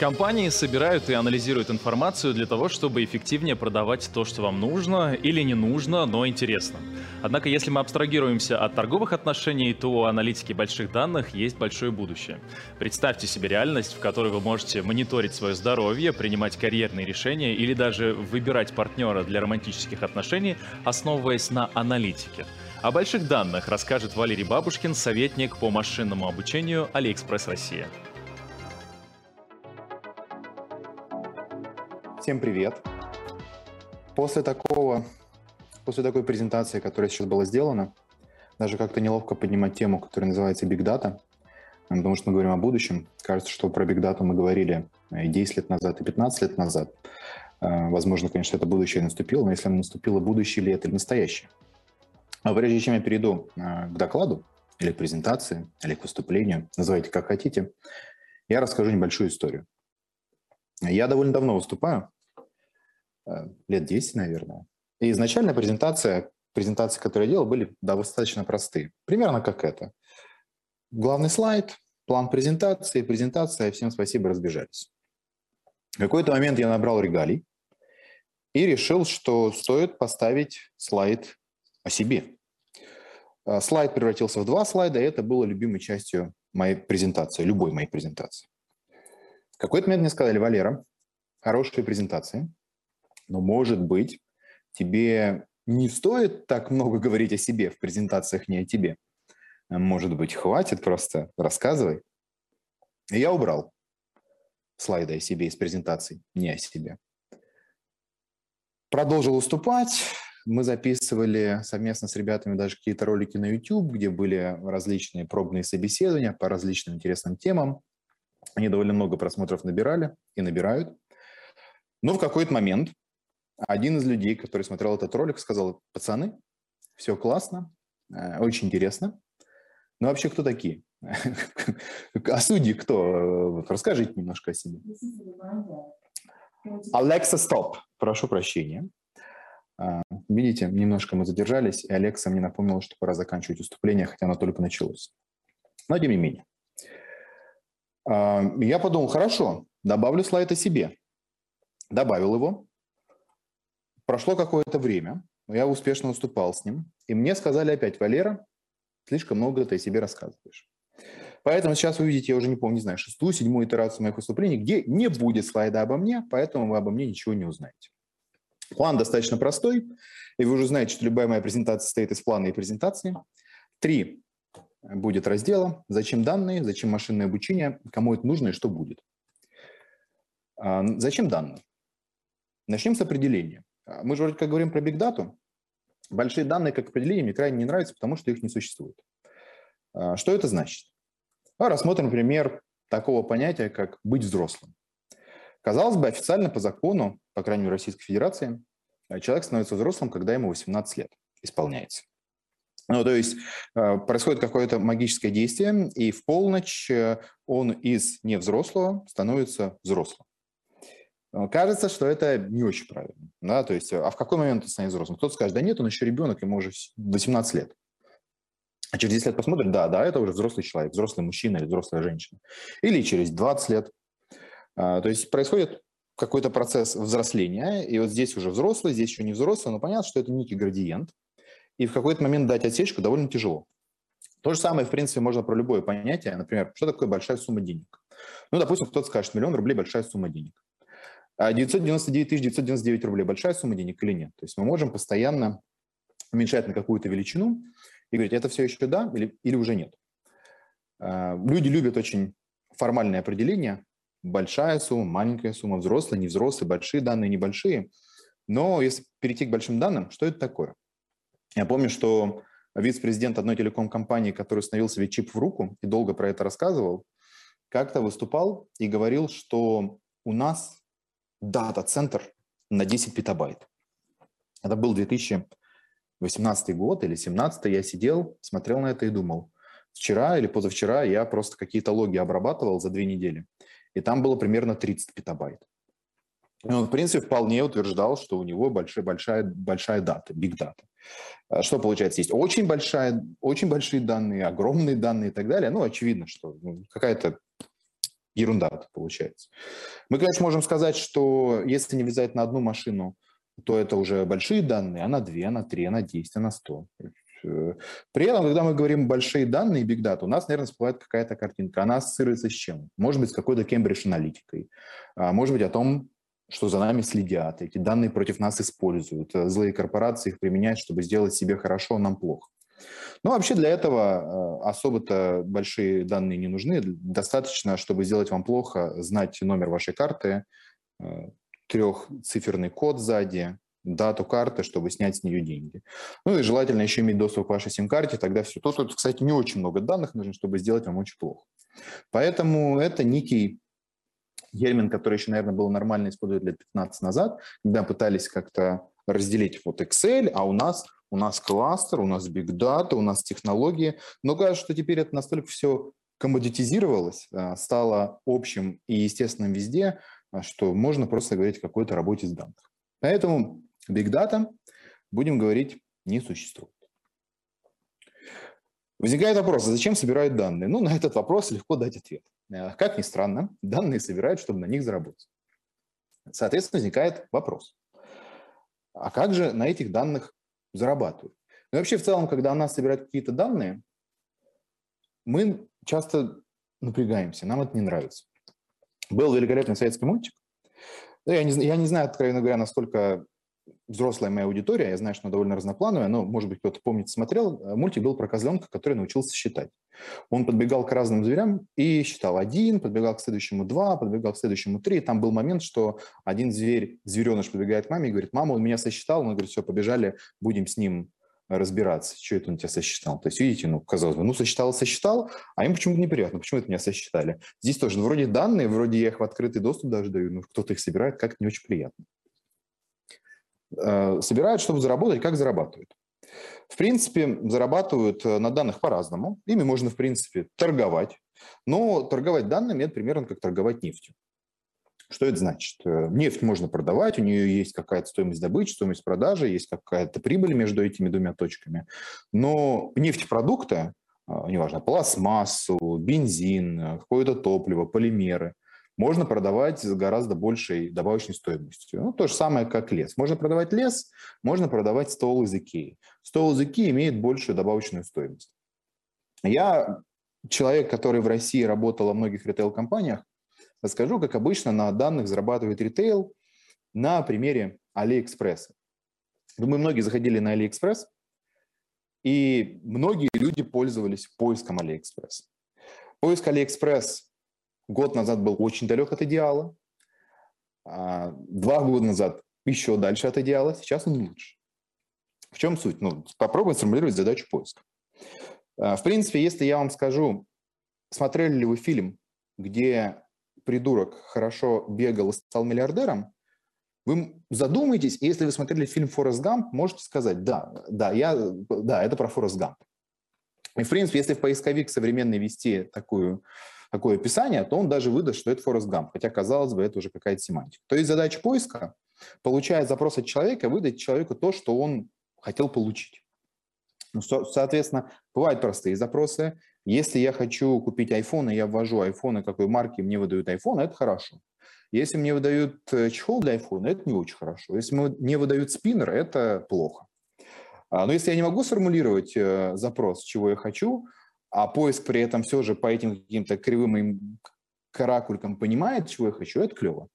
Компании собирают и анализируют информацию для того, чтобы эффективнее продавать то, что вам нужно или не нужно, но интересно. Однако, если мы абстрагируемся от торговых отношений, то у аналитики больших данных есть большое будущее. Представьте себе реальность, в которой вы можете мониторить свое здоровье, принимать карьерные решения или даже выбирать партнера для романтических отношений, основываясь на аналитике. О больших данных расскажет Валерий Бабушкин, советник по машинному обучению Алиэкспресс Россия. Всем привет! После такого, после такой презентации, которая сейчас была сделана, даже как-то неловко поднимать тему, которая называется Big Data, потому что мы говорим о будущем. Кажется, что про Big Data мы говорили и 10 лет назад, и 15 лет назад. А, возможно, конечно, это будущее наступило, но если оно наступило, будущее ли это настоящее? А прежде чем я перейду а, к докладу, или к презентации, или к выступлению, называйте как хотите, я расскажу небольшую историю. Я довольно давно выступаю, э, лет 10, наверное. И изначально презентация, презентации, которые я делал, были достаточно простые. Примерно как это. Главный слайд, план презентации, презентация, всем спасибо, разбежались. В какой-то момент я набрал регалий и решил, что стоит поставить слайд о себе. Э, слайд превратился в два слайда, и это было любимой частью моей презентации, любой моей презентации какой-то момент мне сказали, Валера, хорошие презентации, но, может быть, тебе не стоит так много говорить о себе в презентациях, не о тебе. Может быть, хватит просто, рассказывай. И я убрал слайды о себе из презентаций, не о себе. Продолжил уступать. Мы записывали совместно с ребятами даже какие-то ролики на YouTube, где были различные пробные собеседования по различным интересным темам. Они довольно много просмотров набирали и набирают. Но в какой-то момент один из людей, который смотрел этот ролик, сказал, пацаны, все классно, э, очень интересно. Но вообще кто такие? А судьи кто? Расскажите немножко о себе. Алекса, стоп. Прошу прощения. А, видите, немножко мы задержались, и Алекса мне напомнила, что пора заканчивать выступление, хотя оно только началось. Но тем не менее. А, я подумал, хорошо, добавлю слайд о себе. Добавил его. Прошло какое-то время, я успешно выступал с ним, и мне сказали опять, Валера, слишком много ты о себе рассказываешь. Поэтому сейчас вы увидите, я уже не помню, не знаю, шестую, седьмую итерацию моих выступлений, где не будет слайда обо мне, поэтому вы обо мне ничего не узнаете. План достаточно простой, и вы уже знаете, что любая моя презентация состоит из плана и презентации. Три будет раздела «Зачем данные?», «Зачем машинное обучение?», «Кому это нужно и что будет?». А, зачем данные? Начнем с определения. А, мы же вроде как говорим про бигдату. Большие данные как определение мне крайне не нравятся, потому что их не существует. А, что это значит? Рассмотрим пример такого понятия, как «быть взрослым». Казалось бы, официально по закону, по крайней мере, Российской Федерации, человек становится взрослым, когда ему 18 лет исполняется. Ну, то есть э, происходит какое-то магическое действие, и в полночь э, он из невзрослого становится взрослым. Э, кажется, что это не очень правильно. Да? То есть, а в какой момент он станет взрослым? Кто-то скажет, да нет, он еще ребенок, ему уже 18 лет. А через 10 лет посмотрит, да, да, это уже взрослый человек, взрослый мужчина или взрослая женщина. Или через 20 лет. То есть происходит какой-то процесс взросления, и вот здесь уже взрослый, здесь еще не взрослый, но понятно, что это некий градиент и в какой-то момент дать отсечку довольно тяжело. То же самое, в принципе, можно про любое понятие. Например, что такое большая сумма денег? Ну, допустим, кто-то скажет, миллион рублей – большая сумма денег. А 999 999 рублей – большая сумма денег или нет? То есть мы можем постоянно уменьшать на какую-то величину и говорить, это все еще да или, или уже нет. А, люди любят очень формальное определение. Большая сумма, маленькая сумма, взрослые, невзрослые, большие данные, небольшие. Но если перейти к большим данным, что это такое? Я помню, что вице-президент одной телеком-компании, который установил себе чип в руку и долго про это рассказывал, как-то выступал и говорил, что у нас дата-центр на 10 петабайт. Это был 2018 год или 2017. Я сидел, смотрел на это и думал, Вчера или позавчера я просто какие-то логи обрабатывал за две недели, и там было примерно 30 петабайт. И он, в принципе, вполне утверждал, что у него большая, большая, большая дата, big data. А что получается? Есть очень, большая, очень большие данные, огромные данные и так далее. Ну, очевидно, что ну, какая-то ерунда получается. Мы, конечно, можем сказать, что если не вязать на одну машину, то это уже большие данные, а на две, а на три, а на десять, а на сто. Э, при этом, когда мы говорим большие данные, big data, у нас, наверное, всплывает какая-то картинка. Она ассоциируется с чем? Может быть, с какой-то Кембридж аналитикой. А может быть, о том, что за нами следят, эти данные против нас используют. Э, злые корпорации их применяют, чтобы сделать себе хорошо, а нам плохо. Но вообще для этого э, особо-то большие данные не нужны. Достаточно, чтобы сделать вам плохо, знать номер вашей карты, трехциферный код сзади, дату карты, чтобы снять с нее деньги. Ну и желательно еще иметь доступ к вашей сим-карте, тогда все. Тут, тут, кстати, не очень много данных нужно, чтобы сделать вам очень плохо. Поэтому это некий термин, который еще, наверное, было нормально использовать лет 15 назад, когда пытались как-то разделить вот Excel, а у нас у нас кластер, у нас big data, у нас технологии. Но кажется, что теперь это настолько все коммодитизировалось, а, стало общим и естественным везде, а, что можно просто говорить о какой-то работе с данных. Поэтому Big Data, будем говорить, не существует. Возникает вопрос, а зачем собирают данные? Ну, на этот вопрос легко дать ответ. Э, как ни странно, данные собирают, чтобы на них заработать. Соответственно, возникает вопрос, а как же на этих данных зарабатывают? Ну, вообще, в целом, когда у нас собирают какие-то данные, мы часто напрягаемся, нам это не нравится. Был великолепный советский мультик. Ну, я, не, я не знаю, откровенно говоря, настолько взрослая моя аудитория, я знаю, что она довольно разноплановая, но, может быть, кто-то помнит, смотрел, э, мультик был про козленка, который научился считать. Он подбегал к разным зверям и считал один, подбегал к следующему два, подбегал к следующему три. Там был момент, что один зверь, звереныш подбегает к маме и говорит, мама, он меня сосчитал. Он говорит, все, побежали, будем с ним разбираться, что это он тебя сосчитал. То есть, видите, ну, казалось бы, ну, сосчитал, сосчитал, а им почему-то неприятно, почему это меня сосчитали. Здесь тоже, ну, вроде данные, вроде я их в открытый доступ даже даю, но кто-то их собирает, как-то не очень приятно. Э, собирают, чтобы заработать, как зарабатывают. В принципе, зарабатывают э, на данных по-разному. Ими можно, в принципе, торговать. Но торговать данными – это примерно как торговать нефтью. Что это значит? Э, нефть можно продавать, у нее есть какая-то стоимость добычи, стоимость продажи, есть какая-то прибыль между этими двумя точками. Но нефтепродукты, неважно, пластмассу, бензин, какое-то топливо, полимеры, можно продавать с гораздо большей добавочной стоимостью. Ну, то же самое, как лес. Можно продавать лес, можно продавать стол из Икеи. Стол из Икеи имеет большую добавочную стоимость. Я человек, который в России работал во многих ритейл-компаниях, расскажу, как обычно на данных зарабатывает ритейл на примере Алиэкспресса. Думаю, многие заходили на Алиэкспресс, и многие люди пользовались поиском Алиэкспресс. Поиск Алиэкспресс год назад был очень далек от идеала, а два года назад еще дальше от идеала, сейчас он лучше. В чем суть? Ну, попробуем сформулировать задачу поиска. А, в принципе, если я вам скажу, смотрели ли вы фильм, где придурок хорошо бегал и стал миллиардером, вы задумаетесь, и если вы смотрели фильм «Форест Гамп», можете сказать, да, да, я, да, это про Форест Гамп. И, в принципе, если в поисковик современный вести такую такое описание, то он даже выдаст, что это Форест Гамп, хотя, казалось бы, это уже какая-то семантика. То есть задача поиска получает запрос от человека, выдать человеку то, что он хотел получить. Ну, соответственно, бывают простые запросы. Если я хочу купить iPhone, и я ввожу iPhone, какой марки мне выдают iPhone, это хорошо. Если мне выдают э, чехол для iPhone, это не очень хорошо. Если мне выдают спиннер, это плохо. А, но если я не могу сформулировать э, запрос, чего я хочу, а поиск при этом все же по этим каким-то кривым каракулькам понимает, чего я хочу, это клево.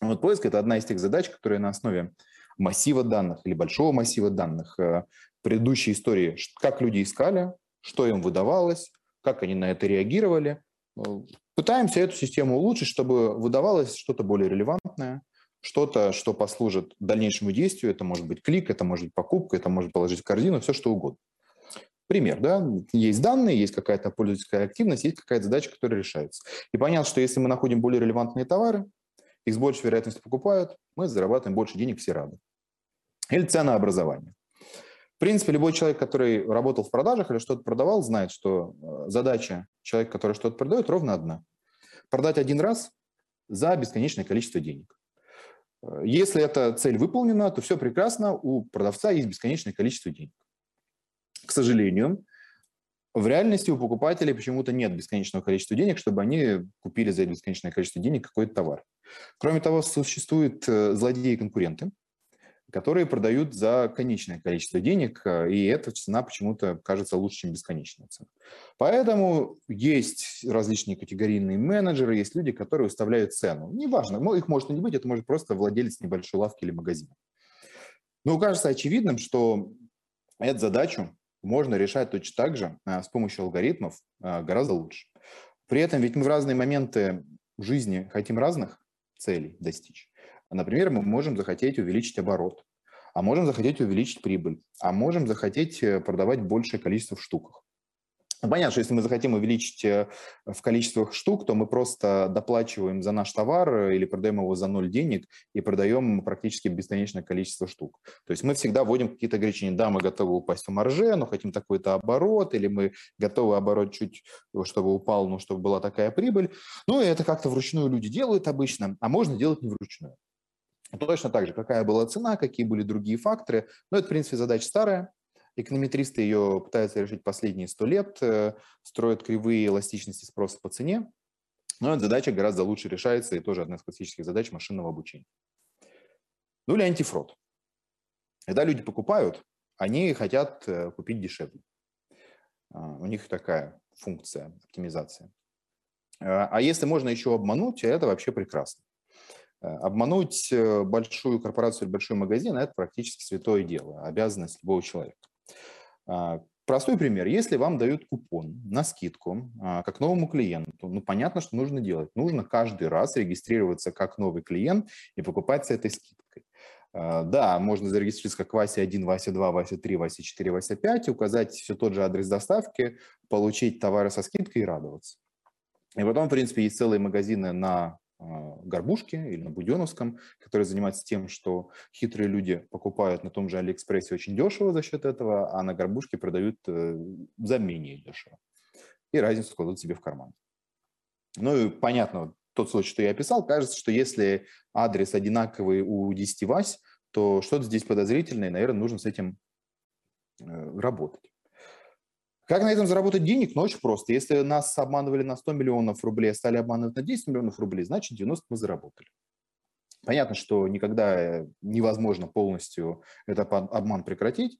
Вот поиск – это одна из тех задач, которые на основе массива данных или большого массива данных э, предыдущей истории, как люди искали, что им выдавалось, как они на это реагировали. Э, пытаемся эту систему улучшить, чтобы выдавалось что-то более релевантное, что-то, что послужит дальнейшему действию. Это может быть клик, это может быть покупка, это может положить в корзину, все что угодно. Пример, да, есть данные, есть какая-то пользовательская активность, есть какая-то задача, которая решается. И понятно, что если мы находим более релевантные товары, их с большей вероятностью покупают, мы зарабатываем больше денег, все рады. Или ценообразование. В принципе, любой человек, который работал в продажах или что-то продавал, знает, что э, задача человека, который что-то продает, ровно одна. Продать один раз за бесконечное количество денег. Э, если эта цель выполнена, то все прекрасно, у продавца есть бесконечное количество денег. К сожалению, в реальности у покупателей почему-то нет бесконечного количества денег, чтобы они купили за бесконечное количество денег какой-то товар. Кроме того, существуют э, злодеи-конкуренты, которые продают за конечное количество денег, э, и эта цена почему-то кажется лучше, чем бесконечная цена. Поэтому есть различные категорийные менеджеры, есть люди, которые выставляют цену. Неважно, их может не быть, это может просто владелец небольшой лавки или магазина. Но кажется очевидным, что эту задачу можно решать точно так же а, с помощью алгоритмов а, гораздо лучше. При этом ведь мы в разные моменты жизни хотим разных целей достичь. Например, мы можем захотеть увеличить оборот, а можем захотеть увеличить прибыль, а можем захотеть э, продавать большее количество в штуках. Ну, понятно, что если мы захотим увеличить э, в количествах штук, то мы просто доплачиваем за наш товар э, или продаем его за ноль денег и продаем практически бесконечное количество штук. То есть мы всегда вводим какие-то ограничения. Да, мы готовы упасть в марже, но хотим такой-то оборот, или мы готовы оборот чуть, чтобы упал, но чтобы была такая прибыль. Ну, и это как-то вручную люди делают обычно, а можно делать не вручную. Точно так же, какая была цена, какие были другие факторы. Но это, в принципе, задача старая, Эконометристы ее пытаются решить последние сто лет, э, строят кривые эластичности спроса по цене, но эта задача гораздо лучше решается и тоже одна из классических задач машинного обучения. Ну или антифрод. Когда люди покупают, они хотят э, купить дешевле. А, у них такая функция оптимизации. А, а если можно еще обмануть, это вообще прекрасно. Э, обмануть большую корпорацию или большой магазин – это практически святое дело, обязанность любого человека. А, простой пример. Если вам дают купон на скидку а, как новому клиенту, ну, понятно, что нужно делать. Нужно каждый раз регистрироваться как новый клиент и покупать с этой скидкой. А, да, можно зарегистрироваться как Вася 1, Вася 2, Вася 3, Вася 4, Вася 5, указать все тот же адрес доставки, получить товары со скидкой и радоваться. И потом, в принципе, есть целые магазины на Горбушке или на Буденовском, которые занимаются тем, что хитрые люди покупают на том же Алиэкспрессе очень дешево за счет этого, а на Горбушке продают э, за менее дешево. И разницу кладут себе в карман. Ну и понятно, тот случай, что я описал, кажется, что если адрес одинаковый у 10 Вась, то что-то здесь подозрительное, и, наверное, нужно с этим э, работать. Как на этом заработать денег? Ну, очень просто. Если нас обманывали на 100 миллионов рублей, а стали обманывать на 10 миллионов рублей, значит, 90 мы заработали. Понятно, что никогда невозможно полностью этот обман прекратить.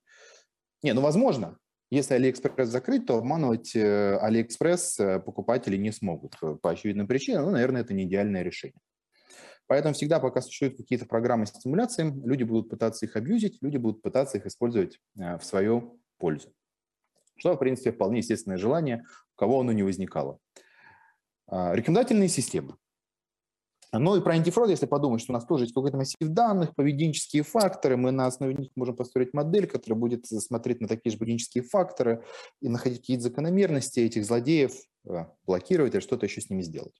Не, ну возможно. Если Алиэкспресс закрыть, то обманывать э, Алиэкспресс э, покупатели не смогут по очевидным причинам. Ну, наверное, это не идеальное решение. Поэтому всегда, пока существуют какие-то программы стимуляции, люди будут пытаться их абьюзить, люди будут пытаться их использовать э, в свою пользу что, в принципе, вполне естественное желание, у кого оно не возникало. А, рекомендательные системы. Ну и про антифрод, если подумать, что у нас тоже есть какой-то массив данных, поведенческие факторы, мы на основе них можем построить модель, которая будет смотреть на такие же поведенческие факторы и находить какие-то закономерности этих злодеев, а, блокировать или что-то еще с ними сделать.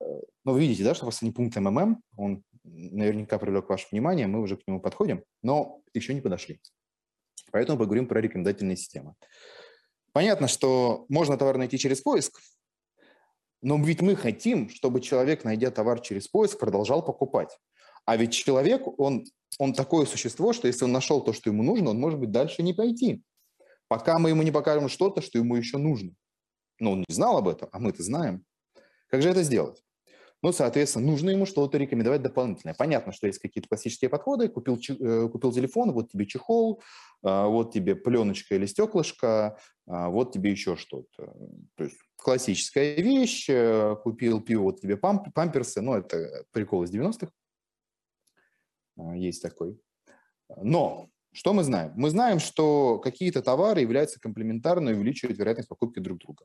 Э, Но вы видите, да, что последний пункт МММ, он наверняка привлек ваше внимание, мы уже к нему подходим, но еще не подошли. Поэтому поговорим про рекомендательные системы. Понятно, что можно товар найти через поиск, но ведь мы хотим, чтобы человек, найдя товар через поиск, продолжал покупать. А ведь человек, он, он такое существо, что если он нашел то, что ему нужно, он может быть дальше не пойти, пока мы ему не покажем что-то, что ему еще нужно. Но он не знал об этом, а мы это знаем. Как же это сделать? Ну, соответственно, нужно ему что-то рекомендовать дополнительное. Понятно, что есть какие-то классические подходы. Купил, э, купил телефон, вот тебе чехол, а, вот тебе пленочка или стеклышко, а, вот тебе еще что-то. То есть классическая вещь. Э, купил пиво, вот тебе памп, памперсы. Ну, это прикол из 90-х. А, есть такой. Но что мы знаем? Мы знаем, что какие-то товары являются комплементарны и увеличивают вероятность покупки друг друга.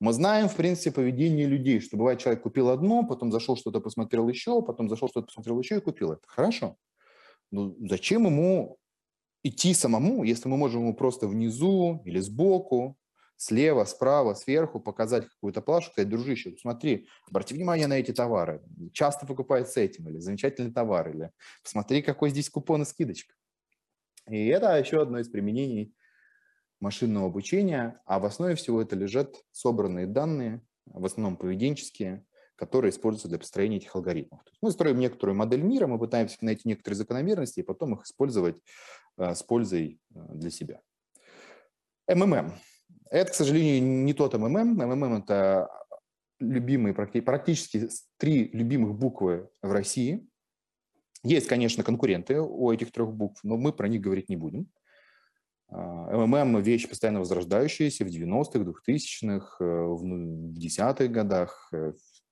Мы знаем, в принципе, поведение людей, что бывает, человек купил одно, потом зашел что-то посмотрел еще, потом зашел что-то посмотрел еще и купил это. Хорошо. Но зачем ему идти самому, если мы можем ему просто внизу или сбоку, слева, справа, сверху показать какую-то плашку, сказать, дружище, смотри, обрати внимание на эти товары, часто покупают с этим, или замечательный товар, или посмотри, какой здесь купон и скидочка. И это еще одно из применений машинного обучения, а в основе всего это лежат собранные данные, в основном поведенческие, которые используются для построения этих алгоритмов. То есть мы строим некоторую модель мира, мы пытаемся найти некоторые закономерности и потом их использовать э, с пользой э, для себя. МММ. Это, к сожалению, не тот МММ. МММ – это любимые, практически три любимых буквы в России. Есть, конечно, конкуренты у этих трех букв, но мы про них говорить не будем. А, МММ – вещь постоянно возрождающаяся в 90-х, 2000-х, э, в 10-х годах.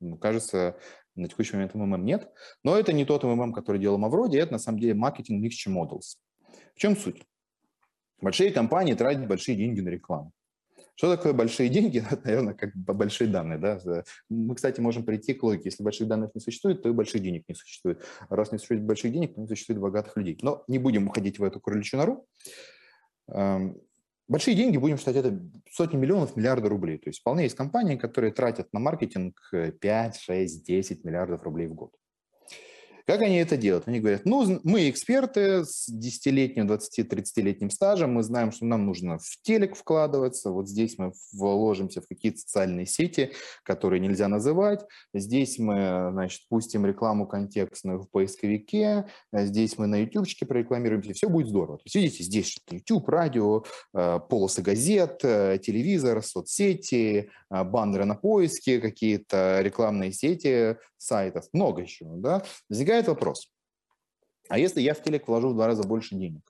Ну, кажется, на текущий момент МММ нет. Но это не тот МММ, который делал Мавроди, это на самом деле маркетинг mixture models. В чем суть? Большие компании тратят большие деньги на рекламу. Что такое большие деньги? Наверное, как большие данные. Да? Мы, кстати, можем прийти к логике. Если больших данных не существует, то и больших денег не существует. Раз не существует больших денег, то не существует богатых людей. Но не будем уходить в эту кроличью нору. Эм, большие деньги, будем считать, это сотни миллионов, миллиарды рублей. То есть вполне есть компании, которые тратят на маркетинг 5, 6, 10 миллиардов рублей в год. Как они это делают? Они говорят, ну, мы эксперты с 10-летним, 20-30-летним стажем, мы знаем, что нам нужно в телек вкладываться, вот здесь мы вложимся в какие-то социальные сети, которые нельзя называть, здесь мы, значит, пустим рекламу контекстную в поисковике, здесь мы на ютубчике прорекламируемся, все будет здорово. То есть, видите, здесь что-то YouTube, радио, э, полосы газет, э, телевизор, соцсети, э, баннеры на поиске, какие-то рекламные сети сайтов, много еще, да, возникает возникает вопрос, а если я в телек вложу в два раза больше денег,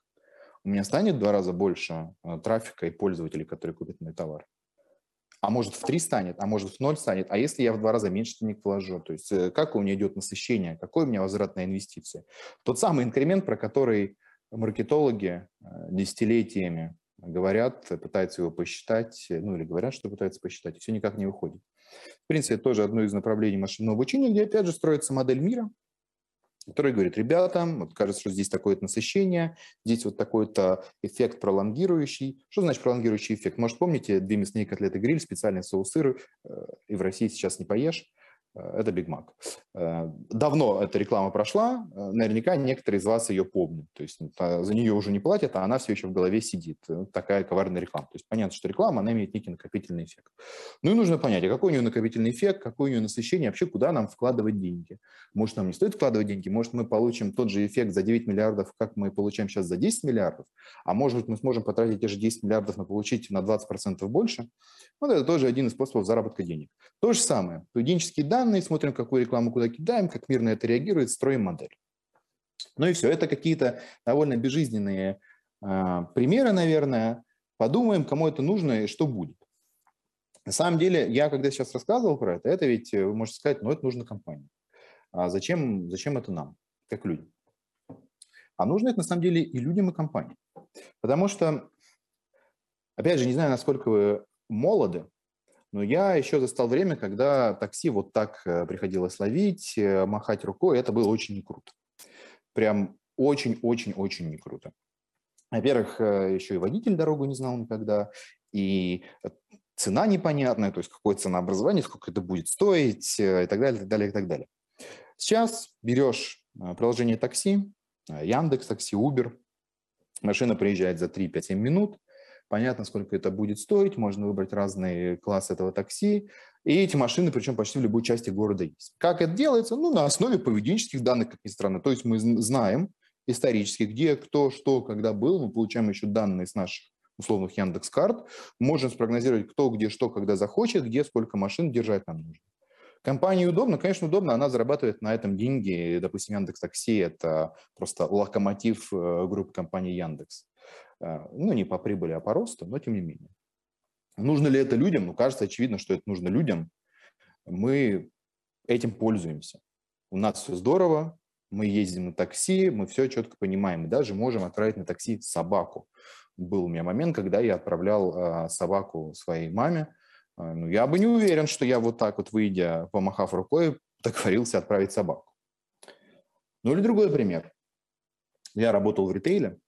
у меня станет в два раза больше э, трафика и пользователей, которые купят мой товар? А может в три станет, а может в ноль станет. А если я в два раза меньше денег вложу? То есть э, как у меня идет насыщение, какой у меня возврат на инвестиции? Тот самый инкремент, про который маркетологи э, десятилетиями говорят, пытаются его посчитать, ну или говорят, что пытаются посчитать, и все никак не выходит. В принципе, это тоже одно из направлений машинного обучения, где опять же строится модель мира, который говорит, ребята, вот кажется, что здесь такое-то насыщение, здесь вот такой-то эффект пролонгирующий. Что значит пролонгирующий эффект? Может, помните, две мясные котлеты гриль, специальный соус э, и в России сейчас не поешь. Э, это Биг Мак. Э, давно эта реклама прошла, э, наверняка некоторые из вас ее помнят. То есть за нее уже не платят, а она все еще в голове сидит. Такая коварная реклама. То есть понятно, что реклама, она имеет некий накопительный эффект. Ну и нужно понять, а какой у нее накопительный эффект, какое у нее насыщение, вообще куда нам вкладывать деньги. Может, нам не стоит вкладывать деньги, может, мы получим тот же эффект за 9 миллиардов, как мы получаем сейчас за 10 миллиардов, а может быть, мы сможем потратить те же 10 миллиардов, но получить на 20% больше. Вот это тоже один из способов заработка денег. То же самое. Поведенческие данные, смотрим, какую рекламу куда кидаем, как мир на это реагирует, строим модель. Ну и все. Это какие-то довольно безжизненные э, примеры, наверное. Подумаем, кому это нужно и что будет. На самом деле, я когда сейчас рассказывал про это, это ведь, вы можете сказать, ну это нужно компании. А зачем, зачем это нам, как людям? А нужно это на самом деле и людям, и компаниям. Потому что, опять же, не знаю, насколько вы молоды, но я еще застал время, когда такси вот так э, приходилось ловить, э, махать рукой, это было очень круто. Прям очень-очень-очень не круто. Во-первых, э, еще и водитель дорогу не знал никогда, и цена непонятная, то есть какое ценообразование, сколько это будет стоить и так далее, и так далее, и так далее. Сейчас берешь приложение такси, Яндекс, такси, Uber, машина приезжает за 3-5 минут, понятно, сколько это будет стоить, можно выбрать разные классы этого такси, и эти машины, причем почти в любой части города есть. Как это делается? Ну, на основе поведенческих данных, как ни странно. То есть мы знаем исторически, где, кто, что, когда был, мы получаем еще данные с наших условных Яндекс карт, можем спрогнозировать, кто, где, что, когда захочет, где, сколько машин держать нам нужно. Компании удобно, конечно, удобно, она зарабатывает на этом деньги. Допустим, Яндекс Такси – это просто локомотив э, группы компании Яндекс. А, ну, не по прибыли, а по росту, но тем не менее. Нужно ли это людям? Ну, кажется, очевидно, что это нужно людям. Мы этим пользуемся. У нас все здорово, мы ездим на такси, мы все четко понимаем. Мы даже можем отправить на такси собаку. Был у меня момент, когда я отправлял э, собаку своей маме. Э, ну, я бы не уверен, что я вот так вот, выйдя, помахав рукой, договорился отправить собаку. Ну или другой пример. Я работал в ритейле, а,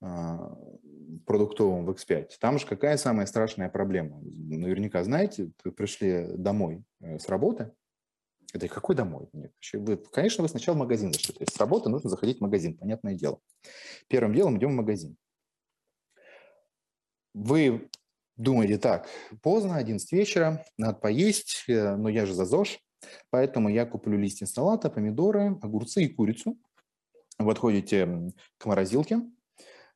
продуктовым в X5, там же какая самая страшная проблема? Наверняка знаете, вы пришли домой э, с работы, говорю, какой домой? Нет, вы, конечно, вы сначала в магазин зашли. То есть с работы нужно заходить в магазин, понятное дело. Первым делом идем в магазин. Вы думаете, так, поздно, 11 вечера, надо поесть, э, но я же за ЗОЖ, поэтому я куплю листья салата, помидоры, огурцы и курицу. Вы отходите к морозилке,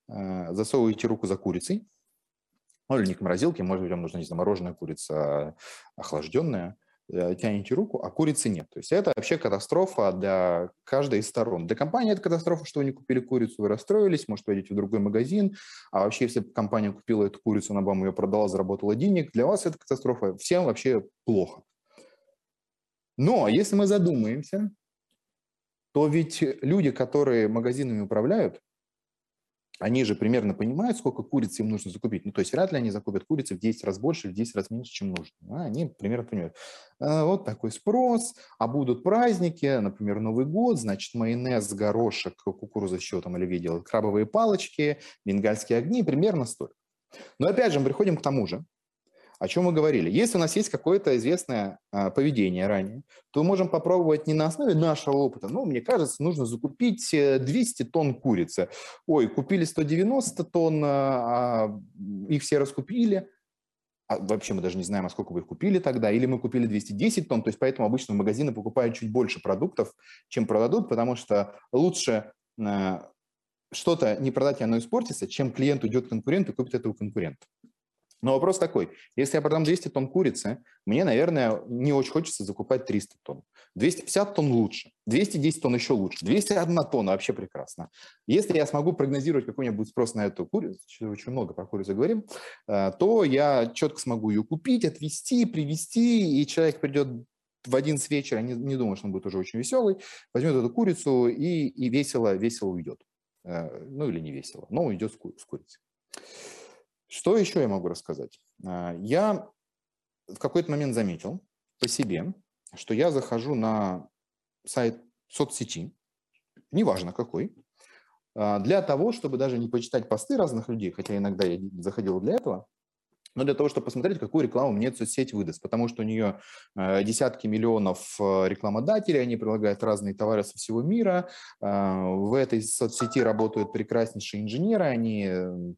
засовываете руку за курицей, ну или не к морозилке, может быть, вам нужна, не знаю, мороженая курица а охлажденная, Э, тянете руку, а курицы нет. То есть это вообще катастрофа для каждой из сторон. Для компании это катастрофа, что вы не купили курицу, вы расстроились, может, пойдете в другой магазин, а вообще, если компания купила эту курицу, она вам ее продала, заработала денег, для вас это катастрофа, всем вообще плохо. Но если мы задумаемся, то ведь люди, которые магазинами управляют, они же примерно понимают, сколько куриц им нужно закупить. Ну, то есть вряд ли они закупят курицы в 10 раз больше, в 10 раз меньше, чем нужно. А они примерно понимают. А, вот такой спрос, а будут праздники, например, Новый год, значит, майонез, горошек, кукуруза, еще там Оливье делает, крабовые палочки, бенгальские огни, примерно столько. Но опять же, мы приходим к тому же, о чем мы говорили. Если у нас есть какое-то известное а, поведение ранее, то мы можем попробовать не на основе нашего опыта. Ну, мне кажется, нужно закупить 200 э, тонн курицы. Ой, купили 190 тонн, а, а их все раскупили. А вообще мы даже не знаем, а сколько вы их купили тогда. Или мы купили 210 тонн, то есть поэтому обычно магазины покупают чуть больше продуктов, чем продадут, потому что лучше э, что-то не продать, и оно испортится, чем клиент уйдет к конкуренту и купит этого конкурента. Но вопрос такой, если я продам 200 тонн курицы, мне, наверное, не очень хочется закупать 300 тонн. 250 тонн лучше, 210 тонн еще лучше, 201 тонна вообще прекрасно. Если я смогу прогнозировать, какой у меня будет спрос на эту курицу, очень много про курицу говорим, э, то я четко смогу ее купить, отвезти, привезти, и человек придет в один с вечера, не, не думаю, что он будет уже очень веселый, возьмет эту курицу и, и весело, весело уйдет. Э, ну или не весело, но уйдет с курицей. Что еще я могу рассказать? А, я в какой-то момент заметил по себе, что я захожу на сайт соцсети, неважно какой, а, для того, чтобы даже не почитать посты разных людей, хотя иногда я заходил для этого, но для того, чтобы посмотреть, какую рекламу мне соцсеть выдаст, потому что у нее э, десятки миллионов э, рекламодателей, они предлагают разные товары со всего мира, э, в этой соцсети работают прекраснейшие инженеры, они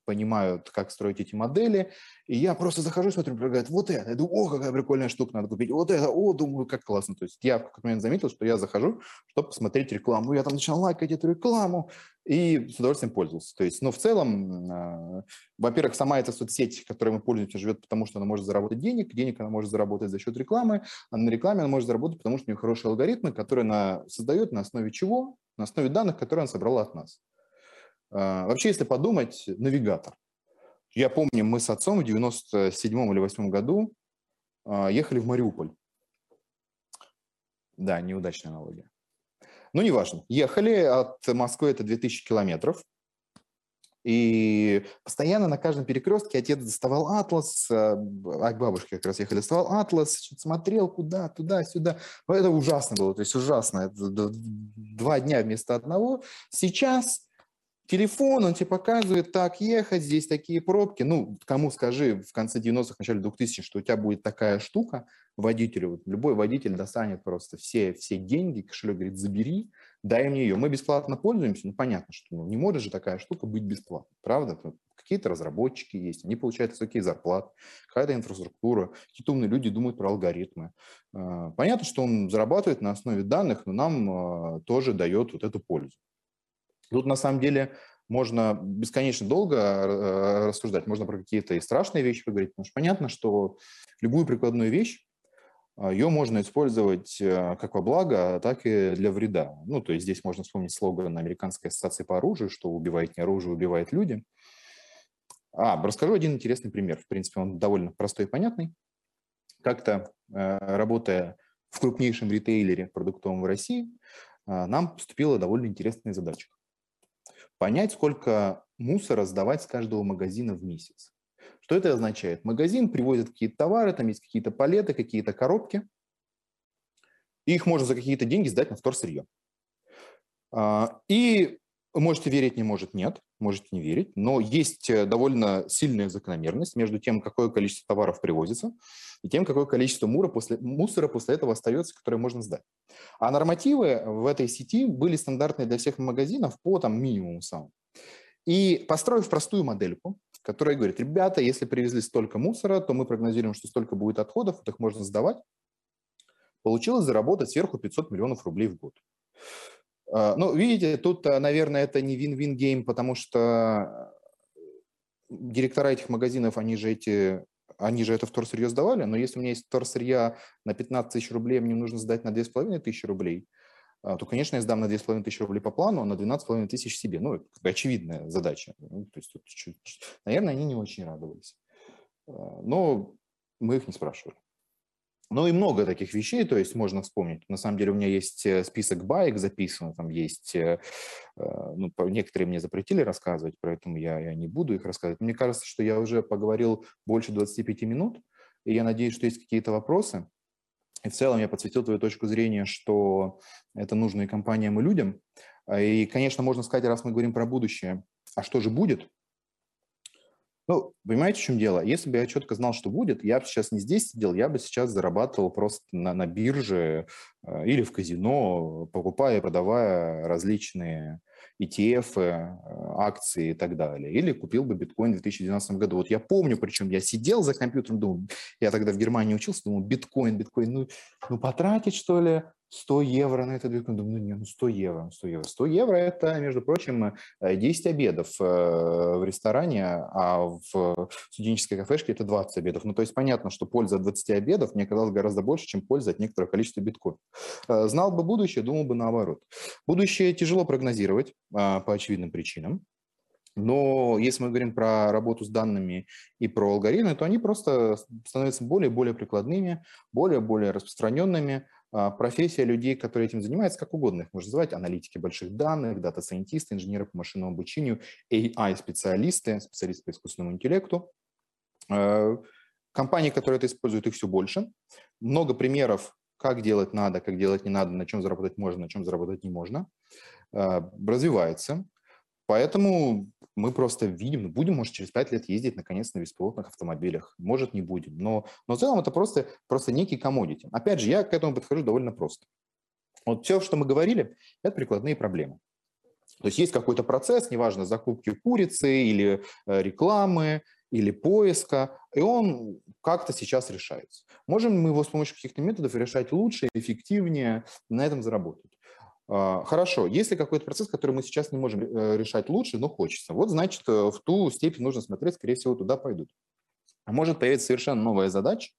понимают, как строить эти модели, и я просто захожу, смотрю, предлагают вот это, я думаю, о, какая прикольная штука, надо купить, вот это, о, думаю, как классно, то есть я в какой-то момент заметил, что я захожу, чтобы посмотреть рекламу, я там начал лайкать эту рекламу, и с удовольствием пользовался. То есть, но в целом, э, во-первых, сама эта соцсеть, которой мы пользуемся, живет потому, что она может заработать денег, денег она может заработать за счет рекламы, а на рекламе она может заработать, потому что у нее хорошие алгоритмы, которые она создает на основе чего? На основе данных, которые она собрала от нас. Э, вообще, если подумать, навигатор. Я помню, мы с отцом в 97 или 8 году э, ехали в Мариуполь. Да, неудачная аналогия. Ну, неважно. Ехали от Москвы, это 2000 километров. И постоянно на каждом перекрестке отец доставал атлас, а к бабушке как раз ехали, доставал атлас, смотрел куда, туда, сюда. Это ужасно было, то есть ужасно. Это два дня вместо одного. Сейчас телефон, он тебе показывает, так ехать, здесь такие пробки. Ну, кому скажи в конце 90-х, начале 2000 что у тебя будет такая штука, водителю, любой водитель достанет просто все, все деньги, кошелек говорит, забери, дай мне ее. Мы бесплатно пользуемся, ну, понятно, что ну, не может же такая штука быть бесплатной, правда? Какие-то разработчики есть, они получают высокие зарплаты, какая-то инфраструктура, какие-то умные люди думают про алгоритмы. А, понятно, что он зарабатывает на основе данных, но нам а, тоже дает вот эту пользу. Тут на самом деле можно бесконечно долго э, рассуждать, можно про какие-то и страшные вещи поговорить, потому что понятно, что любую прикладную вещь, а, ее можно использовать э, как во благо, так и для вреда. Ну, то есть здесь можно вспомнить слоган Американской ассоциации по оружию, что убивает не оружие, убивает люди. А, расскажу один интересный пример. В принципе, он довольно простой и понятный. Как-то, э, работая в крупнейшем ритейлере продуктовом в России, нам поступила довольно интересная задача понять, сколько мусора сдавать с каждого магазина в месяц. Что это означает? Магазин привозит какие-то товары, там есть какие-то палеты, какие-то коробки, и их можно за какие-то деньги сдать на вторсырье. А, и Можете верить, не может, нет, можете не верить, но есть э, довольно сильная закономерность между тем, какое количество товаров привозится, и тем, какое количество мура после, мусора после этого остается, которое можно сдать. А нормативы в этой сети были стандартные для всех магазинов по там, минимуму самому. И построив простую модельку, которая говорит, ребята, если привезли столько мусора, то мы прогнозируем, что столько будет отходов, вот их можно сдавать, получилось заработать сверху 500 миллионов рублей в год. А, ну, видите, тут, а, наверное, это не вин-вин гейм, потому что директора этих магазинов, они же эти они же это вторсырье сдавали, но если у меня есть вторсырья на 15 тысяч рублей, мне нужно сдать на 2,5 тысячи рублей, а, то, конечно, я сдам на 2,5 тысячи рублей по плану, а на 12,5 тысяч себе. Ну, очевидная задача. Ну, то есть, наверное, они не очень радовались. Но мы их не спрашивали. Ну и много таких вещей, то есть можно вспомнить. На самом деле у меня есть э, список баек записан, там есть, э, э, ну, некоторые мне запретили рассказывать, поэтому я, я не буду их рассказывать. Мне кажется, что я уже поговорил больше 25 минут, и я надеюсь, что есть какие-то вопросы. И в целом я подсветил твою точку зрения, что это нужно и компаниям, и людям. И, конечно, можно сказать, раз мы говорим про будущее, а что же будет? Ну, понимаете, в чем дело? Если бы я четко знал, что будет, я бы сейчас не здесь сидел, я бы сейчас зарабатывал просто на, на бирже э, или в казино, покупая и продавая различные ETF, э, акции и так далее. Или купил бы биткоин в 2012 году. Вот я помню, причем я сидел за компьютером, думал, я тогда в Германии учился, думал, биткоин, биткоин, ну, ну потратить что ли? 100 евро на этот биткоин. Думаю, ну, не, ну 100 евро, 100 евро. 100 евро – это, между прочим, 10 обедов э, в ресторане, а в студенческой кафешке это 20 обедов. Ну, то есть понятно, что польза от 20 обедов мне казалось гораздо больше, чем польза от некоторого количества биткоинов. Э, знал бы будущее, думал бы наоборот. Будущее тяжело прогнозировать по очевидным причинам. Но если мы говорим про работу с данными и про алгоритмы, то они просто становятся более и более прикладными, более и более распространенными. А, профессия людей, которые этим занимаются, как угодно их можно называть, аналитики больших данных, дата-сайентисты, инженеры по машинному обучению, AI-специалисты, специалисты по искусственному интеллекту. А, компании, которые это используют, их все больше. Много примеров, как делать надо, как делать не надо, на чем заработать можно, на чем заработать не можно. А, развивается. Поэтому мы просто видим, будем, может, через 5 лет ездить, наконец, на беспилотных автомобилях. Может, не будем. Но, но в целом это просто, просто некий комодити. Опять же, я к этому подхожу довольно просто. Вот все, что мы говорили, это прикладные проблемы. То есть есть какой-то процесс, неважно, закупки курицы или э, рекламы, или поиска, и он как-то сейчас решается. Можем мы его с помощью каких-то методов решать лучше, эффективнее, на этом заработать. А, хорошо, если какой-то процесс, который мы сейчас не можем э, решать лучше, но хочется, вот значит э, в ту степень нужно смотреть, скорее всего, туда пойдут. А может появиться совершенно новая задача,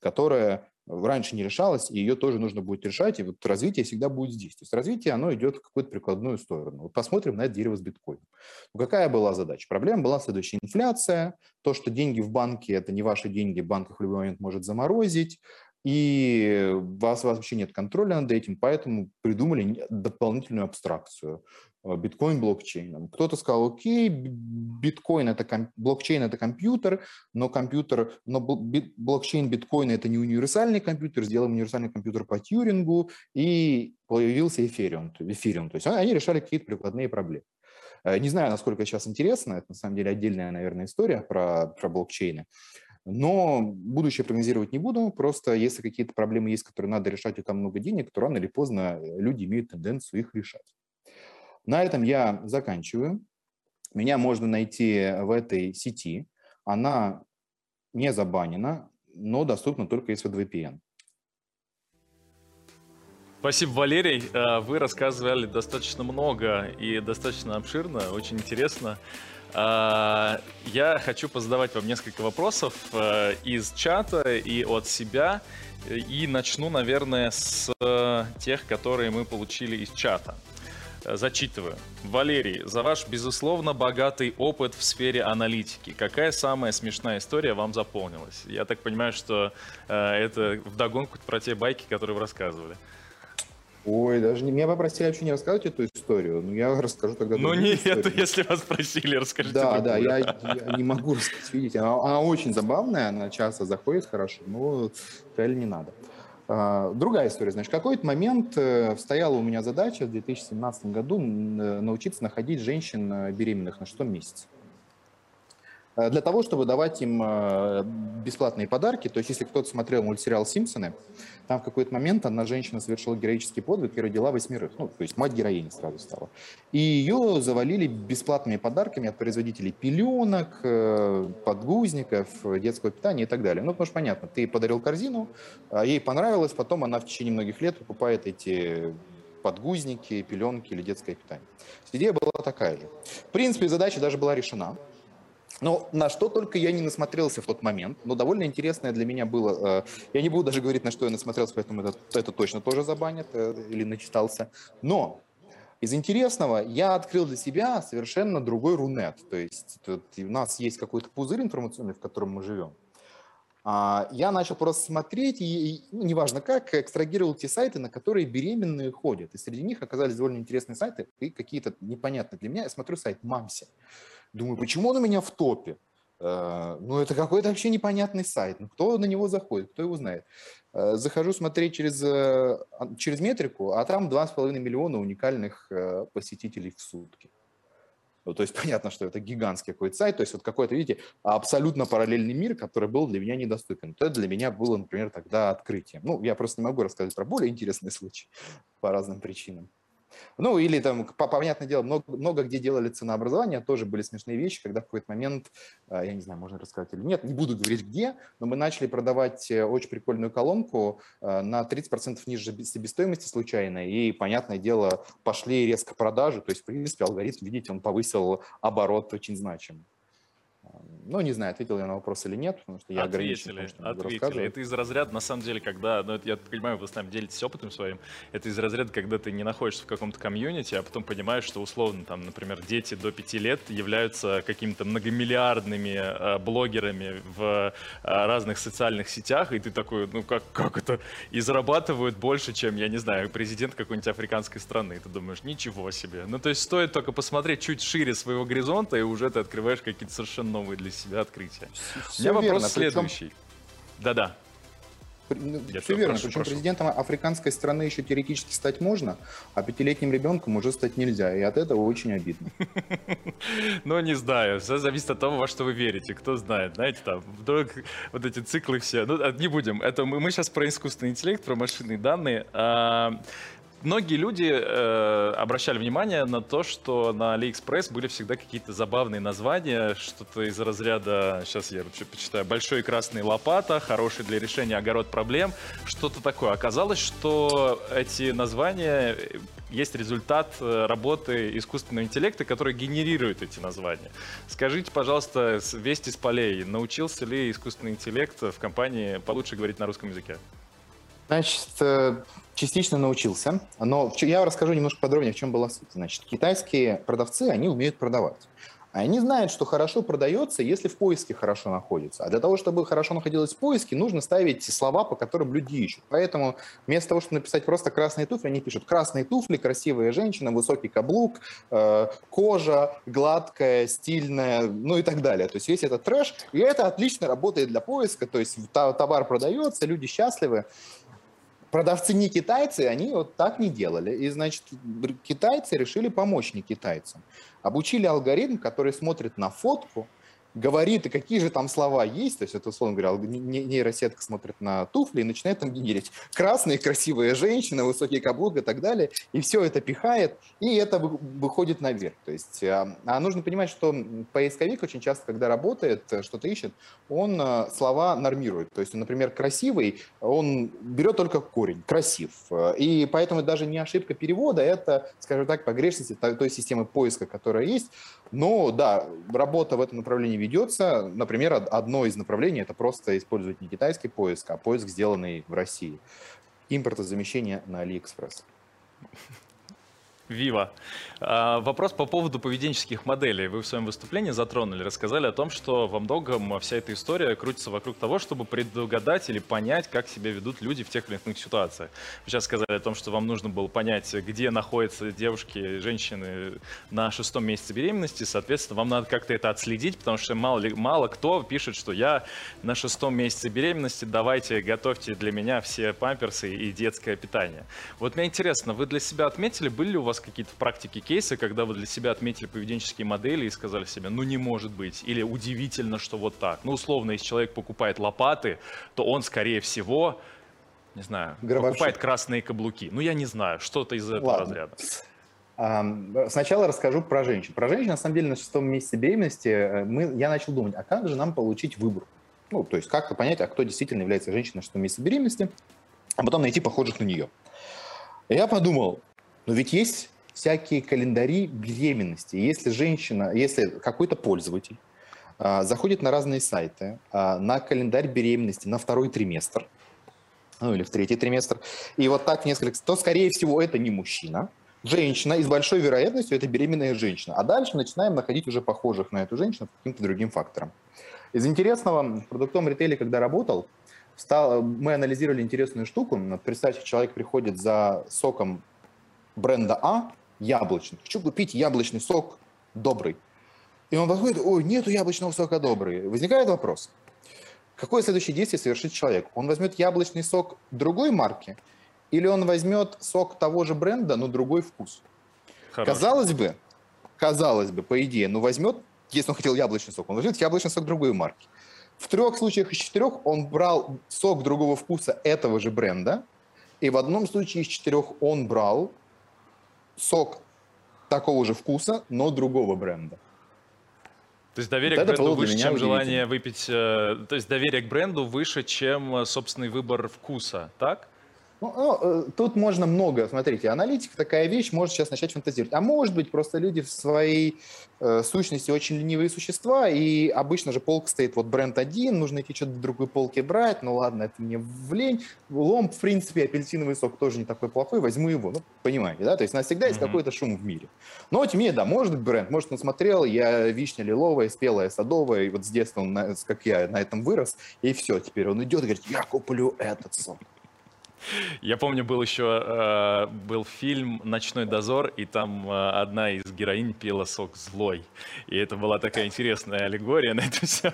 которая раньше не решалась, и ее тоже нужно будет решать, и вот развитие всегда будет здесь. То есть развитие, оно идет в какую-то прикладную сторону. Вот посмотрим на это дерево с биткоином. Ну, какая была задача? Проблема была следующая. Инфляция, то, что деньги в банке – это не ваши деньги, банк их в любой момент может заморозить, и у вас, вообще нет контроля над этим, поэтому придумали дополнительную абстракцию э, биткоин блокчейном. Кто-то сказал, окей, биткоин это блокчейн это компьютер, но компьютер, но блокчейн биткоина это не универсальный компьютер, сделаем универсальный компьютер по Тьюрингу, и появился эфириум, эфириум. То есть они решали какие-то прикладные проблемы. Э, не знаю, насколько сейчас интересно, это на самом деле отдельная, наверное, история про, про блокчейны. Но будущее прогнозировать не буду, просто если какие-то проблемы есть, которые надо решать, и там много денег, то рано или поздно э, люди имеют тенденцию их решать. На этом я заканчиваю. Меня можно найти в этой сети. Она не забанена, но доступна только из VPN. Спасибо, Валерий. Э, вы рассказывали достаточно много и достаточно обширно, очень интересно. А, я хочу позадавать вам несколько вопросов э, из чата и от себя. И начну, наверное, с э, тех, которые мы получили из чата. Э, зачитываю. Валерий, за ваш, безусловно, богатый опыт в сфере аналитики. Какая самая смешная история вам запомнилась? Я так понимаю, что э, это вдогонку про те байки, которые вы рассказывали. Ой, даже не, меня попросили вообще не рассказывать эту историю, но я расскажу тогда. Ну нет, историю. если вас просили, расскажите. Да, да, я, я не могу рассказать, видите, она, она очень забавная, она часто заходит хорошо, но реально не надо. А, другая история, значит, какой-то момент э, стояла у меня задача в 2017 году научиться находить женщин беременных на шестом месяце. Э, для того, чтобы давать им э, бесплатные подарки. То есть, если кто-то смотрел мультсериал «Симпсоны», там в какой-то момент одна женщина совершила героический подвиг и родила восьмерых. Ну, то есть мать героини сразу стала. И ее завалили бесплатными подарками от производителей пеленок, э, подгузников, детского питания и так далее. Ну, потому что понятно, ты подарил корзину, а ей понравилось, потом она в течение многих лет покупает эти подгузники, пеленки или детское питание. Идея была такая же. В принципе, задача даже была решена. Но на что только я не насмотрелся в тот момент. Но довольно интересное для меня было. Э, я не буду даже говорить, на что я насмотрелся, поэтому это, это точно тоже забанят э, или начитался. Но из интересного я открыл для себя совершенно другой рунет. То есть тут у нас есть какой-то пузырь информационный, в котором мы живем. А, я начал просто смотреть, и, ну, неважно как, экстрагировал те сайты, на которые беременные ходят. И среди них оказались довольно интересные сайты и какие-то непонятные для меня. Я смотрю сайт Мамси. Думаю, почему он у меня в топе? Э, ну, это какой-то вообще непонятный сайт. Ну, кто на него заходит, кто его знает? Э, захожу смотреть через, э, через метрику, а там 2,5 миллиона уникальных посетителей в сутки. Ну, то есть понятно, что это гигантский какой-то сайт, то есть вот какой-то, видите, абсолютно параллельный мир, который был для меня недоступен. Это для меня было, например, тогда открытием. Ну, я просто не могу рассказать про более интересные случаи по разным причинам. Ну, или там, понятное дело, много, много где делали ценообразование, тоже были смешные вещи, когда в какой-то момент, а, я не знаю, можно рассказать или нет, не буду говорить где, но мы начали продавать э, очень прикольную колонку а, на 30% ниже себестоимости случайно, и, понятное дело, пошли резко продажи, то есть, в принципе, алгоритм, видите, он повысил оборот очень значимо. Ну, не знаю, ответил я на вопрос или нет, потому что я ответили, ограничен. Том, ответили. Это из разряда, на самом деле, когда, ну, это, я понимаю, вы с нами делитесь опытом своим, это из разряда, когда ты не находишься в каком-то комьюнити, а потом понимаешь, что условно, там, например, дети до пяти лет являются какими-то многомиллиардными э, блогерами в э, разных социальных сетях, и ты такой, ну, как, как это? И зарабатывают больше, чем, я не знаю, президент какой-нибудь африканской страны. И ты думаешь, ничего себе. Ну, то есть стоит только посмотреть чуть шире своего горизонта, и уже ты открываешь какие-то совершенно новые для себя открытия. Все У меня верно, вопрос следующий. Да-да. Ну, Я все верно. Прошу, Причем прошу. президентом африканской страны еще теоретически стать можно, а пятилетним ребенком уже стать нельзя. И от этого очень обидно. Ну, не знаю. Все зависит от того, во что вы верите. Кто знает. Знаете, там вдруг вот эти циклы все. Ну, не будем. Это мы, мы сейчас про искусственный интеллект, про машинные данные. Многие люди э, обращали внимание на то, что на AliExpress были всегда какие-то забавные названия, что-то из разряда, сейчас я вообще почитаю, «Большой красный лопата», «Хороший для решения огород проблем», что-то такое. Оказалось, что эти названия э, есть результат э, работы искусственного интеллекта, который генерирует эти названия. Скажите, пожалуйста, весть из полей, научился ли искусственный интеллект в компании получше говорить на русском языке? Значит, э, частично научился, но я расскажу немножко подробнее, в чем была суть. Значит, китайские продавцы, они умеют продавать. Они знают, что хорошо продается, если в поиске хорошо находится. А для того, чтобы хорошо находилось в поиске, нужно ставить слова, по которым люди ищут. Поэтому вместо того, чтобы написать просто красные туфли, они пишут красные туфли, красивая женщина, высокий каблук, э, кожа гладкая, стильная, ну и так далее. То есть весь этот трэш, и это отлично работает для поиска. То есть товар продается, люди счастливы продавцы не китайцы, они вот так не делали. И, значит, китайцы решили помочь не китайцам. Обучили алгоритм, который смотрит на фотку, говорит, и какие же там слова есть, то есть это, условно говоря, нейросетка смотрит на туфли и начинает там генерить красные, красивые женщины, высокие каблук и так далее, и все это пихает, и это выходит наверх. То есть, а, а нужно понимать, что поисковик очень часто, когда работает, э, что-то ищет, он э, слова нормирует. То есть, например, красивый, он берет только корень, красив. И поэтому даже не ошибка перевода, это, скажем так, погрешность той системы поиска, которая есть. Но да, работа в этом направлении ведется. Например, одно из направлений – это просто использовать не китайский поиск, а поиск, сделанный в России. Импортозамещение на AliExpress. Вива. А, вопрос по поводу поведенческих моделей. Вы в своем выступлении затронули, рассказали о том, что во многом вся эта история крутится вокруг того, чтобы предугадать или понять, как себя ведут люди в тех или иных ситуациях. Вы сейчас сказали о том, что вам нужно было понять, где находятся девушки, женщины на шестом месяце беременности. Соответственно, вам надо как-то это отследить, потому что мало, ли, мало кто пишет, что я на шестом месяце беременности, давайте готовьте для меня все памперсы и детское питание. Вот мне интересно, вы для себя отметили, были ли у вас вас какие-то в практике кейсы, когда вы для себя отметили поведенческие модели и сказали себе, ну не может быть, или удивительно, что вот так. Ну, условно, если человек покупает лопаты, то он, скорее всего, не знаю, Гробовщик. покупает красные каблуки. Ну, я не знаю, что-то из этого Ладно. разряда. Сначала расскажу про женщин. Про женщин, на самом деле, на шестом месяце беременности э, мы, я начал думать, а как же нам получить выбор? Ну, то есть как-то понять, а кто действительно является женщиной на шестом месяце беременности, а потом найти похожих на нее. Я подумал, но ведь есть всякие календари беременности. Если женщина, если какой-то пользователь а, заходит на разные сайты, а, на календарь беременности на второй триместр, ну или в третий триместр, и вот так несколько, то, скорее всего, это не мужчина, женщина, и с большой вероятностью это беременная женщина. А дальше начинаем находить уже похожих на эту женщину по каким-то другим факторам. Из интересного, в продуктовом ритейле, когда работал, стал, мы анализировали интересную штуку. Представьте, человек приходит за соком бренда А, яблочный. Хочу купить яблочный сок добрый. И он подходит, ой, нету яблочного сока добрый. Возникает вопрос, какое следующее действие совершит человек? Он возьмет яблочный сок другой марки или он возьмет сок того же бренда, но другой вкус? Хорошо. Казалось бы, казалось бы, по идее, ну возьмет, если он хотел яблочный сок, он возьмет яблочный сок другой марки. В трех случаях из четырех он брал сок другого вкуса этого же бренда, и в одном случае из четырех он брал сок такого же вкуса, но другого бренда. То есть доверие вот к бренду выше, чем желание выпить... Э, то есть доверие к бренду выше, чем э, собственный выбор вкуса, так? Ну, ну, тут можно много, смотрите, аналитика такая вещь, может сейчас начать фантазировать. А может быть, просто люди в своей э, сущности очень ленивые существа, и обычно же полка стоит, вот бренд один, нужно идти что-то в другой полке брать, ну ладно, это мне в лень. Лом, в принципе, апельсиновый сок тоже не такой плохой, возьму его, ну, понимаете, да? То есть у нас всегда есть mm-hmm. какой-то шум в мире. Но тем не менее, да, может быть бренд, может он смотрел, я вишня лиловая, спелая садовая, и вот с детства он, как я, на этом вырос, и все, теперь он идет и говорит, я куплю этот сок. Я помню, был еще э, был фильм «Ночной дозор», и там э, одна из героинь пила сок злой. И это была такая интересная аллегория на это все.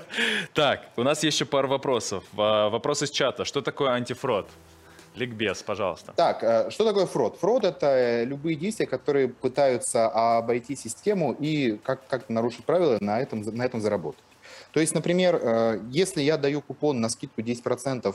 Так, у нас еще пару вопросов. Э, вопрос из чата. Что такое антифрод? Ликбез, пожалуйста. Так, что такое фрод? Фрод – это любые действия, которые пытаются обойти систему и как, как нарушить правила, на этом, на этом заработать. То есть, например, если я даю купон на скидку 10%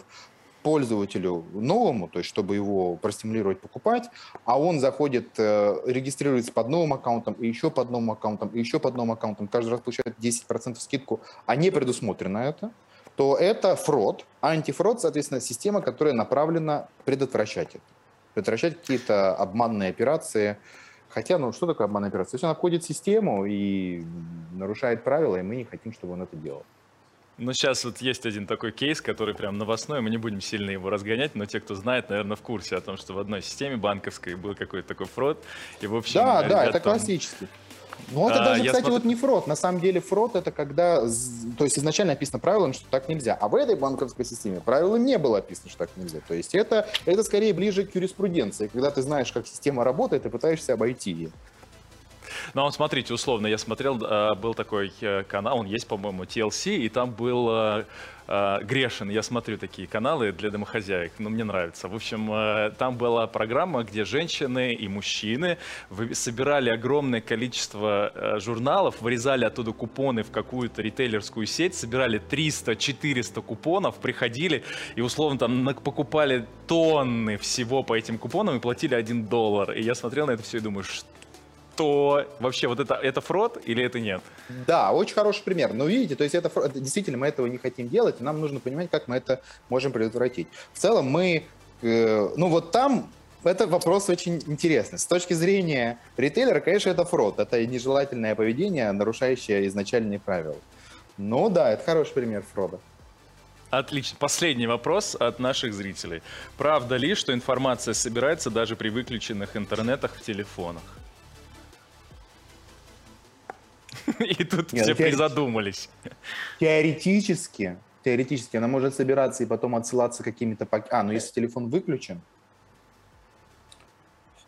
пользователю новому, то есть чтобы его простимулировать покупать, а он заходит, э, регистрируется под новым аккаунтом, и еще под новым аккаунтом, и еще под новым аккаунтом, каждый раз получает 10% скидку, а не предусмотрено это, то это фрод. Антифрод, соответственно, система, которая направлена предотвращать это. Предотвращать какие-то обманные операции. Хотя, ну что такое обманная операция? То есть он обходит систему и нарушает правила, и мы не хотим, чтобы он это делал. Ну, сейчас вот есть один такой кейс, который прям новостной, мы не будем сильно его разгонять, но те, кто знает, наверное, в курсе о том, что в одной системе банковской был какой-то такой фрод, и в общем... Да, да, это там... классический. Ну, это а, даже, кстати, смотрю... вот не фрод. На самом деле фрод это когда, то есть изначально описано правилами, что так нельзя. А в этой банковской системе правилами не было описано, что так нельзя. То есть это, это скорее ближе к юриспруденции, когда ты знаешь, как система работает, и пытаешься обойти ее. Ну, а вот смотрите, условно, я смотрел, э, был такой э, канал, он есть, по-моему, TLC, и там был э, Грешин, я смотрю такие каналы для домохозяек, ну, мне нравится. В общем, там была программа, где женщины и мужчины собирали огромное количество журналов, вырезали оттуда купоны в какую-то ритейлерскую сеть, собирали 300-400 купонов, приходили и, условно, там покупали тонны всего по этим купонам и платили 1 доллар. И я смотрел на это все и думаю, что то вообще вот это, это фрод или это нет? Да, очень хороший пример. Но видите, то есть это, это действительно мы этого не хотим делать, и нам нужно понимать, как мы это можем предотвратить. В целом мы, э, ну вот там это вопрос очень интересный. С точки зрения ритейлера, конечно, это фрод, это нежелательное поведение, нарушающее изначальные правила. Ну да, это хороший пример фрода. Отлично. Последний вопрос от наших зрителей. Правда ли, что информация собирается даже при выключенных интернетах в телефонах? И тут Нет, все ну, призадумались. Теоретически, теоретически она может собираться и потом отсылаться какими-то... А, ну если телефон выключен.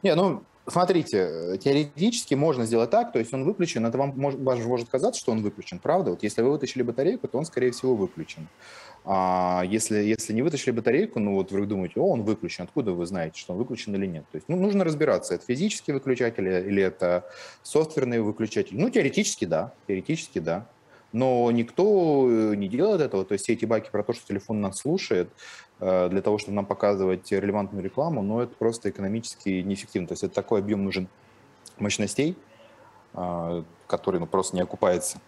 Не, ну, смотрите, теоретически можно сделать так, то есть он выключен, это вам может, может казаться, что он выключен, правда? Вот если вы вытащили батарейку, то он, скорее всего, выключен. А если, если не вытащили батарейку, ну вот вы думаете, о, он выключен, откуда вы знаете, что он выключен или нет? То есть ну, нужно разбираться, это физический выключатель или это софтверный выключатель. Ну, теоретически да, теоретически да. Но никто э, не делает этого, то есть все эти баки про то, что телефон нас слушает, э, для того, чтобы нам показывать релевантную рекламу, но это просто экономически неэффективно. То есть это такой объем нужен мощностей, а, который ну, просто не окупается.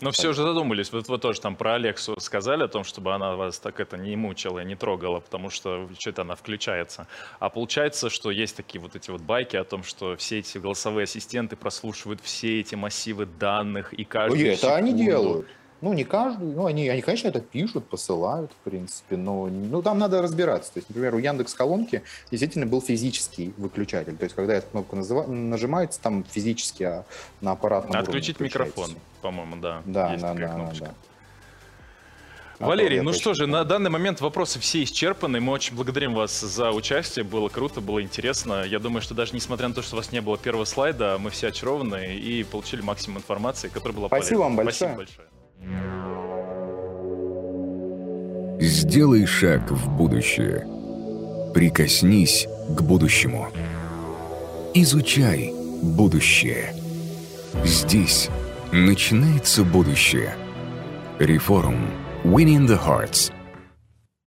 Но все же задумались, вот вы тоже там про Алексу сказали о том, чтобы она вас так это не мучила, не трогала, потому что что-то она включается. А получается, что есть такие вот эти вот байки о том, что все эти голосовые ассистенты прослушивают все эти массивы данных и каждый. Ой, это они делают. Ну, не каждый, ну, они, они, конечно, это пишут, посылают, в принципе, но ну, там надо разбираться. То есть, например, у Яндекс колонки действительно был физический выключатель. То есть, когда эта кнопка называ... нажимается, там физически а на аппаратном Отключить микрофон, по-моему, да. Да, Есть да, да, кнопочка. да. А Валерий, ну что же, на данный момент вопросы все исчерпаны. Мы очень благодарим вас за участие. Было круто, было интересно. Я думаю, что даже несмотря на то, что у вас не было первого слайда, мы все очарованы и получили максимум информации, которая была Спасибо полезна. вам большое. Спасибо большое. Сделай шаг в будущее. Прикоснись к будущему. Изучай будущее. Здесь начинается будущее. Реформ. Winning the Hearts.